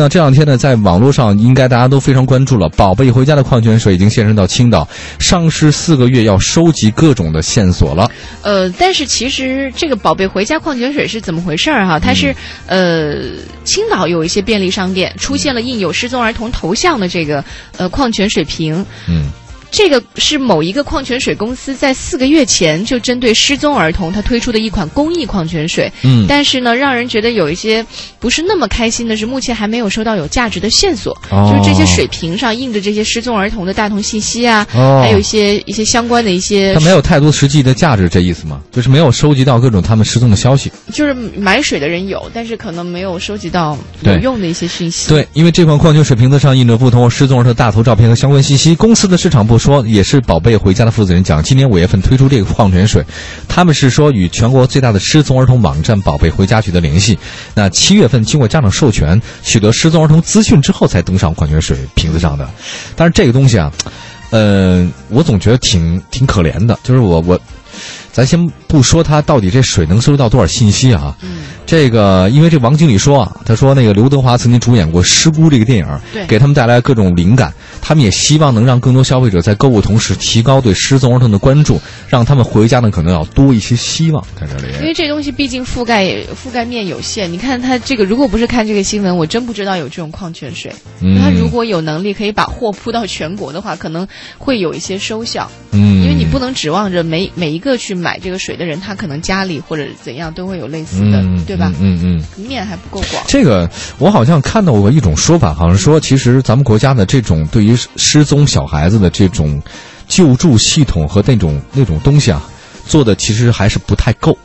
那这两天呢，在网络上应该大家都非常关注了，宝贝回家的矿泉水已经现身到青岛，上市四个月要收集各种的线索了。呃，但是其实这个宝贝回家矿泉水是怎么回事儿哈？它是、呃，青岛有一些便利商店出现了印有失踪儿童头像的这个呃矿泉水瓶。嗯。这个是某一个矿泉水公司在四个月前就针对失踪儿童，它推出的一款公益矿泉水。嗯但是呢，让人觉得有一些不是那么开心的是，目前还没有收到有价值的线索，哦就是这些水瓶上印着这些失踪儿童的大同信息啊，哦还有一些一些相关的一些它没有太多实际的价值，这意思吗？就是没有收集到各种他们失踪的消息。就是买水的人有，但是可能没有收集到有用的一些信息。对，因为这款矿泉水瓶子上印着不同失踪儿童大头照片和相关信息。公司的市场部说，也是宝贝回家的负责人讲，今年五月份推出这个矿泉水，他们是说与全国最大的失踪儿童网站宝贝回家取得联系。那七月份经过家长授权，取得失踪儿童资讯之后才登上矿泉水瓶子上的。但是这个东西啊，呃，我总觉得挺挺可怜的，就是我我。咱先不说他到底这水能收集到多少信息啊？嗯，这个，因为这王经理说啊，他说那个刘德华曾经主演过《失孤》这个电影，对给他们带来各种灵感。他们也希望能让更多消费者在购物同时提高对失踪儿童的关注，让他们回家呢可能要多一些希望在这里。因为这东西毕竟覆盖覆盖面有限，你看他这个，如果不是看这个新闻，我真不知道有这种矿泉水。嗯他如果有能力可以把货铺到全国的话，可能会有一些收效。嗯，不能指望着每每一个去买这个水的人，他可能家里或者怎样都会有类似的，嗯对吧？嗯嗯嗯。面还不够广。这个我好像看到过一种说法，好像说其实咱们国家的这种对于失踪小孩子的这种救助系统和那种那种东西啊，做的其实还是不太够。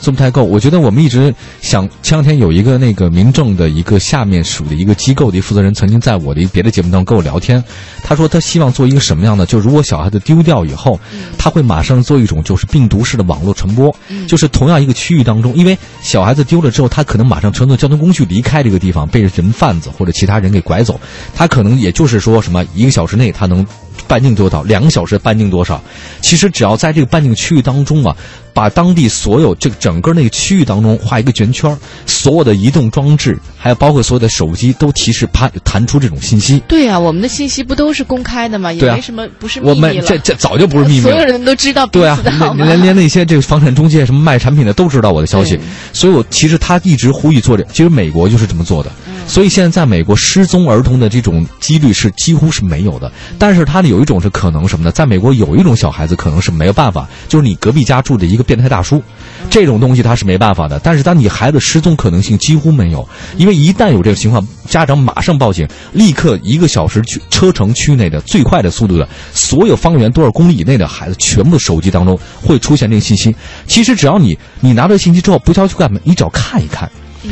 做不太够，我觉得我们一直想，前两天有一个那个民政的一个下面属的一个机构的一负责人，曾经在我的一个别的节目当中跟我聊天，他说他希望做一个什么样的，就如果小孩子丢掉以后，他会马上做一种就是病毒式的网络传播，就是同样一个区域当中，因为小孩子丢了之后，他可能马上乘坐交通工具离开这个地方，被人贩子或者其他人给拐走，他可能也就是说什么一个小时内他能半径多少，两个小时半径多少，其实只要在这个半径区域当中啊，把当地所有这个整个那个区域当中画一个圆圈儿，所有的移动装置，还有包括所有的手机都提示啪弹出这种信息。对啊，我们的信息不都是公开的吗？也没什么不是秘密了。我们这这早就不是秘密所有。人都知道对啊。连连那些这个房产中介什么卖产品的都知道我的消息，所以我其实他一直呼吁做这，其实美国就是这么做的。所以现在在美国失踪儿童的这种几率是几乎是没有的，但是它的有一种是可能什么呢？在美国有一种小孩子可能是没有办法，就是你隔壁家住的一个变态大叔，这种东西他是没办法的。但是当你孩子失踪可能性几乎没有，因为一旦有这个情况，家长马上报警，立刻一个小时去车程区内的最快的速度的所有方圆多少公里以内的孩子，全部手机当中会出现这个信息。其实只要你你拿到信息之后，不需要去干嘛，你只要看一看。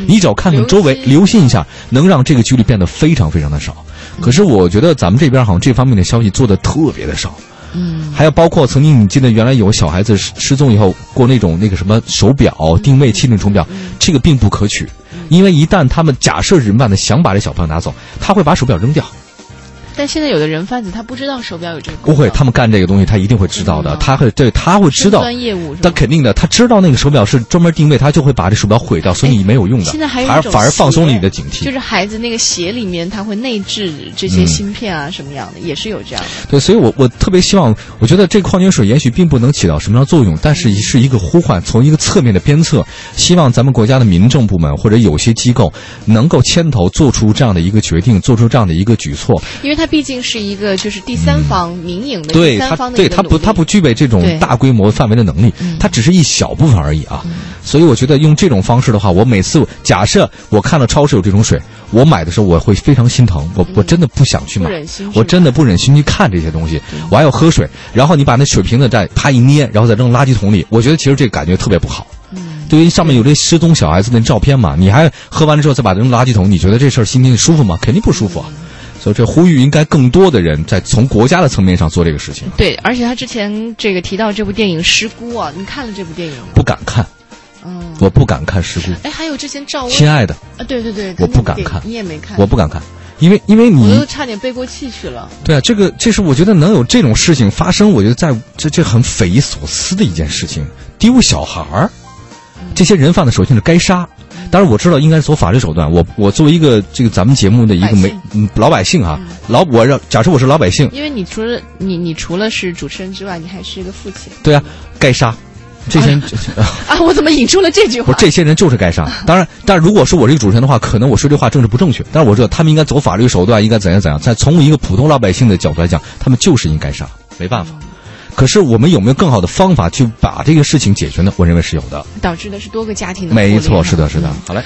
你只要看看周围，留心一下，能让这个几率变得非常非常的少。可是我觉得咱们这边好像这方面的消息做的特别的少。嗯，还有包括曾经你记得原来有小孩子失失踪以后过那种那个什么手表、定位器那种手表，这个并不可取，因为一旦他们假设人贩子想把这小朋友拿走，他会把手表扔掉。但现在有的人贩子他不知道手表有这个功能，不会，他们干这个东西，他一定会知道的。嗯他会对，他会知道专。业务？他肯定的，他知道那个手表是专门定位，他就会把这手表毁掉，所以你没有用的。现在还有反而放松了你的警惕。就是孩子那个鞋里面他会内置这些嗯芯片啊什么样的，也是有这样的。对，所以我我特别希望，我觉得这矿泉水也许并不能起到什么样的作用，但是是一个呼唤，从一个侧面的鞭策，希望咱们国家的民政部门或者有些机构能够牵头做出这样的一个决定，做出这样的一个举措。因为它毕竟是一个就是第三方、民营的对第三，方的对它不，它不具备这种大规模范围的能力，它只是一小部分而已啊。所以我觉得用这种方式的话，我每次假设我看到超市有这种水，我买的时候我会非常心疼，我我真的不想去买忍心，我真的不忍心去看这些东西，我还要喝水，然后你把那水瓶子再啪一捏，然后再扔垃圾桶里，我觉得其实这个感觉特别不好。对于上面有这失踪小孩子的照片嘛，你还喝完了之后再把它扔垃圾桶，你觉得这事儿心情舒服吗？肯定不舒服啊。所以这呼吁应该更多的人在从国家的层面上做这个事情。对，而且他之前这个提到这部电影《失孤》啊，你看了这部电影吗？不敢看，嗯，我不敢看失孤。哎，还有之前赵薇，亲爱的，啊，对对对，我不敢看你也没看，我不敢看，因为因为你我你都差点背过气去了。对啊，这个这是我觉得能有这种事情发生，我觉得在这这很匪夷所思的一件事情，丢小孩儿，这些人贩子首先是该杀。当然我知道应该是走法律手段。我我作为一个这个咱们节目的一个媒嗯老百姓啊，老我让假设我是老百姓，因为你除了你你除了是主持人之外，你还是一个父亲。对啊，该杀。这些人啊，我怎么引出了这句话？不，这些人就是该杀。当然，但如果说我这个主持人的话，可能我说这话政治不正确。但是我知道他们应该走法律手段，应该怎样怎样。在从一个普通老百姓的角度来讲，他们就是应该杀，没办法。可是我们有没有更好的方法去把这个事情解决呢？我认为是有的。导致的是多个家庭的没错，是的，是的。好嘞。